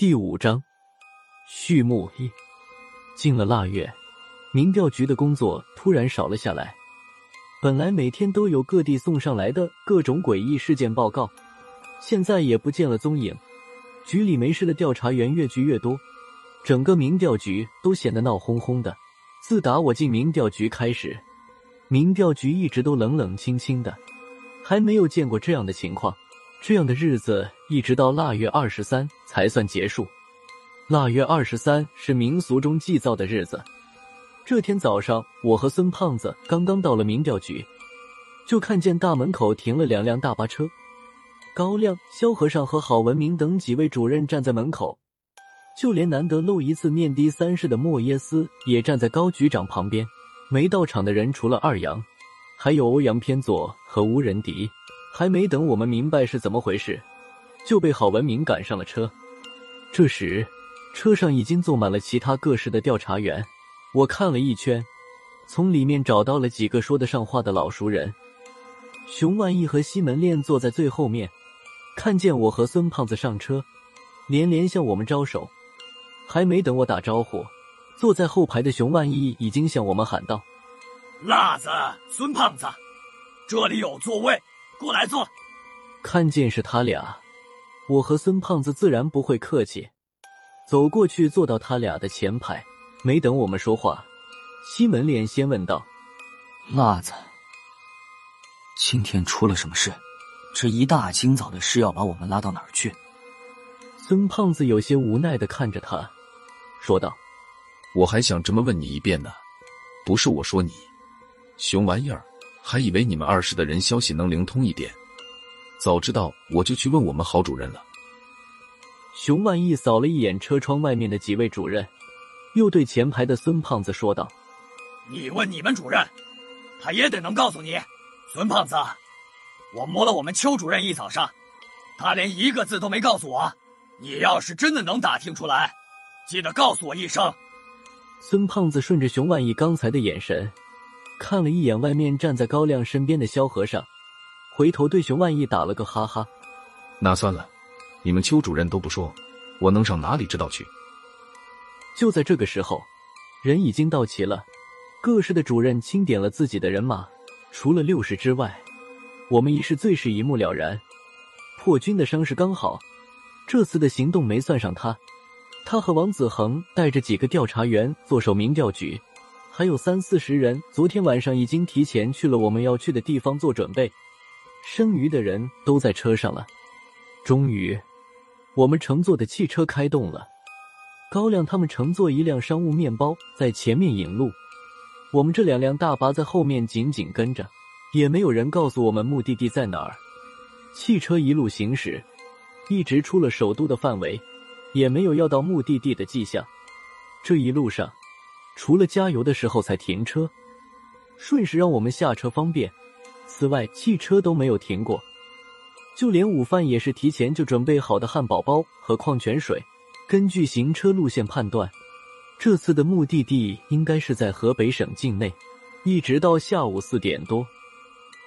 第五章序幕一。进了腊月，民调局的工作突然少了下来。本来每天都有各地送上来的各种诡异事件报告，现在也不见了踪影。局里没事的调查员越聚越多，整个民调局都显得闹哄哄的。自打我进民调局开始，民调局一直都冷冷清清的，还没有见过这样的情况。这样的日子一直到腊月二十三才算结束。腊月二十三是民俗中祭灶的日子。这天早上，我和孙胖子刚刚到了民调局，就看见大门口停了两辆大巴车，高亮、萧和尚和郝文明等几位主任站在门口，就连难得露一次面的三世的莫耶斯也站在高局长旁边。没到场的人除了二阳，还有欧阳偏左和吴仁迪。还没等我们明白是怎么回事，就被郝文明赶上了车。这时，车上已经坐满了其他各市的调查员。我看了一圈，从里面找到了几个说得上话的老熟人。熊万义和西门烈坐在最后面，看见我和孙胖子上车，连连向我们招手。还没等我打招呼，坐在后排的熊万义已经向我们喊道：“辣子，孙胖子，这里有座位。”过来坐。看见是他俩，我和孙胖子自然不会客气，走过去坐到他俩的前排。没等我们说话，西门脸先问道：“辣子，今天出了什么事？这一大清早的事要把我们拉到哪儿去？”孙胖子有些无奈的看着他，说道：“我还想这么问你一遍呢，不是我说你，熊玩意儿。”还以为你们二室的人消息能灵通一点，早知道我就去问我们郝主任了。熊万义扫了一眼车窗外面的几位主任，又对前排的孙胖子说道：“你问你们主任，他也得能告诉你。孙胖子，我摸了我们邱主任一早上，他连一个字都没告诉我。你要是真的能打听出来，记得告诉我一声。”孙胖子顺着熊万义刚才的眼神。看了一眼外面站在高亮身边的萧和尚，回头对熊万义打了个哈哈。那算了，你们邱主任都不说，我能上哪里知道去？就在这个时候，人已经到齐了，各市的主任清点了自己的人马，除了六十之外，我们一市最是一目了然。破军的伤势刚好，这次的行动没算上他，他和王子恒带着几个调查员坐守民调局。还有三四十人，昨天晚上已经提前去了我们要去的地方做准备，剩余的人都在车上了。终于，我们乘坐的汽车开动了。高亮他们乘坐一辆商务面包在前面引路，我们这两辆大巴在后面紧紧跟着，也没有人告诉我们目的地在哪儿。汽车一路行驶，一直出了首都的范围，也没有要到目的地的迹象。这一路上。除了加油的时候才停车，顺势让我们下车方便。此外，汽车都没有停过，就连午饭也是提前就准备好的汉堡包和矿泉水。根据行车路线判断，这次的目的地应该是在河北省境内。一直到下午四点多，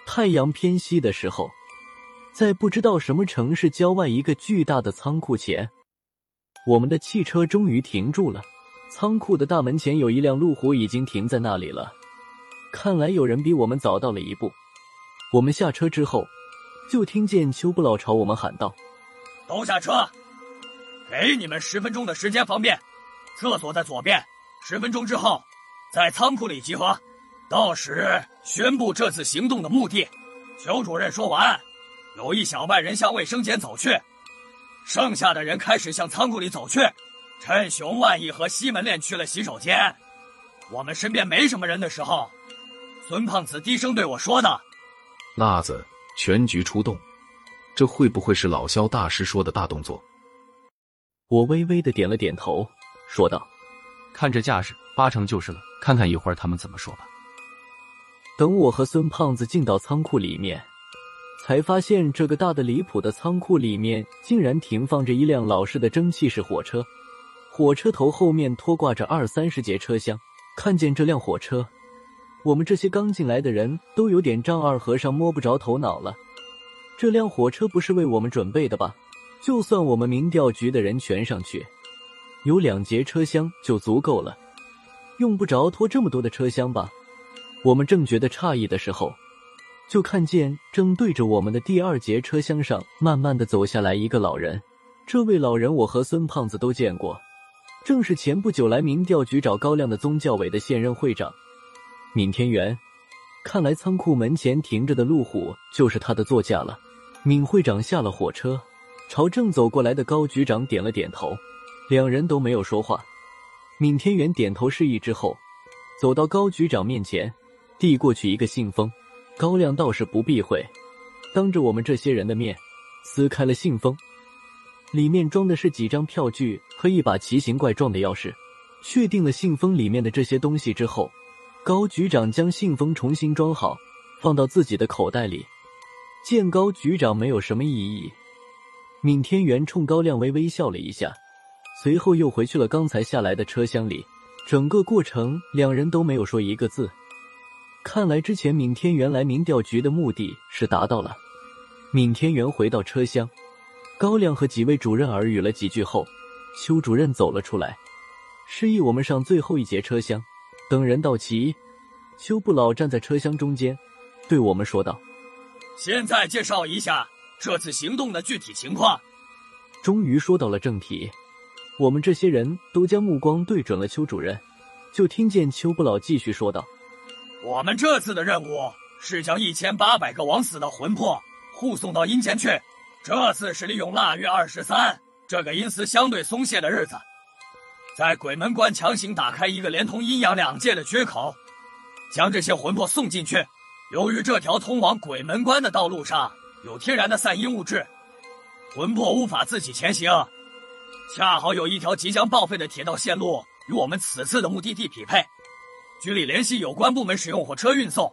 太阳偏西的时候，在不知道什么城市郊外一个巨大的仓库前，我们的汽车终于停住了。仓库的大门前有一辆路虎，已经停在那里了。看来有人比我们早到了一步。我们下车之后，就听见邱不老朝我们喊道：“都下车，给你们十分钟的时间方便。厕所在左边，十分钟之后在仓库里集合。到时宣布这次行动的目的。”邱主任说完，有一小半人向卫生间走去，剩下的人开始向仓库里走去。趁熊万义和西门烈去了洗手间，我们身边没什么人的时候，孙胖子低声对我说的：“辣子，全局出动，这会不会是老肖大师说的大动作？”我微微的点了点头，说道：“看这架势，八成就是了。看看一会儿他们怎么说吧。”等我和孙胖子进到仓库里面，才发现这个大的离谱的仓库里面竟然停放着一辆老式的蒸汽式火车。火车头后面拖挂着二三十节车厢，看见这辆火车，我们这些刚进来的人都有点丈二和尚摸不着头脑了。这辆火车不是为我们准备的吧？就算我们民调局的人全上去，有两节车厢就足够了，用不着拖这么多的车厢吧？我们正觉得诧异的时候，就看见正对着我们的第二节车厢上慢慢的走下来一个老人。这位老人我和孙胖子都见过，正是前不久来民调局找高亮的宗教委的现任会长闵天元。看来仓库门前停着的路虎就是他的座驾了。闵会长下了火车，朝正走过来的高局长点了点头，两人都没有说话。闵天元点头示意之后，走到高局长面前，递过去一个信封。高亮倒是不避讳，当着我们这些人的面撕开了信封，里面装的是几张票据和一把奇形怪状的钥匙。确定了信封里面的这些东西之后。高局长将信封重新装好，放到自己的口袋里。见高局长没有什么异议，闵天元冲高亮微微笑了一下，随后又回去了刚才下来的车厢里。整个过程，两人都没有说一个字。看来之前闵天元来民调局的目的是达到了。闵天元回到车厢，高亮和几位主任耳语了几句后，邱主任走了出来，示意我们上最后一节车厢。等人到齐，邱不老站在车厢中间，对我们说道：“现在介绍一下这次行动的具体情况。”终于说到了正题，我们这些人都将目光对准了邱主任，就听见邱不老继续说道：“我们这次的任务是将一千八百个枉死的魂魄护送到阴间去。这次是利用腊月二十三这个阴司相对松懈的日子。”在鬼门关强行打开一个连通阴阳两界的缺口，将这些魂魄送进去。由于这条通往鬼门关的道路上有天然的散阴物质，魂魄无法自己前行。恰好有一条即将报废的铁道线路与我们此次的目的地匹配，局里联系有关部门使用火车运送。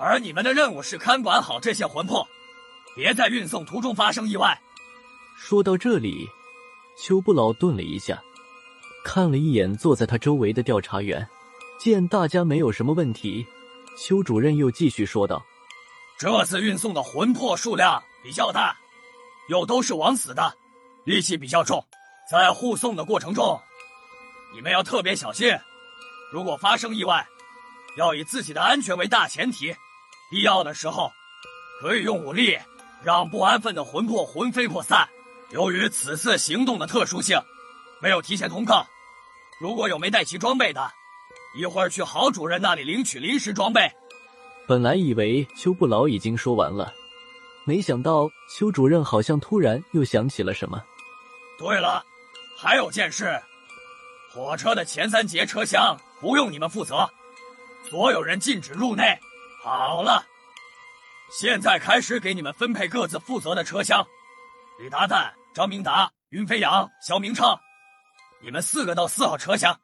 而你们的任务是看管好这些魂魄，别在运送途中发生意外。说到这里，邱不老顿了一下。看了一眼坐在他周围的调查员，见大家没有什么问题，邱主任又继续说道：“这次运送的魂魄数量比较大，又都是枉死的，戾气比较重。在护送的过程中，你们要特别小心。如果发生意外，要以自己的安全为大前提。必要的时候，可以用武力让不安分的魂魄魂飞魄散。由于此次行动的特殊性，没有提前通告。”如果有没带齐装备的，一会儿去郝主任那里领取临时装备。本来以为邱不老已经说完了，没想到邱主任好像突然又想起了什么。对了，还有件事，火车的前三节车厢不用你们负责，所有人禁止入内。好了，现在开始给你们分配各自负责的车厢。李达旦、张明达、云飞扬、肖明昌。你们四个到四号车厢，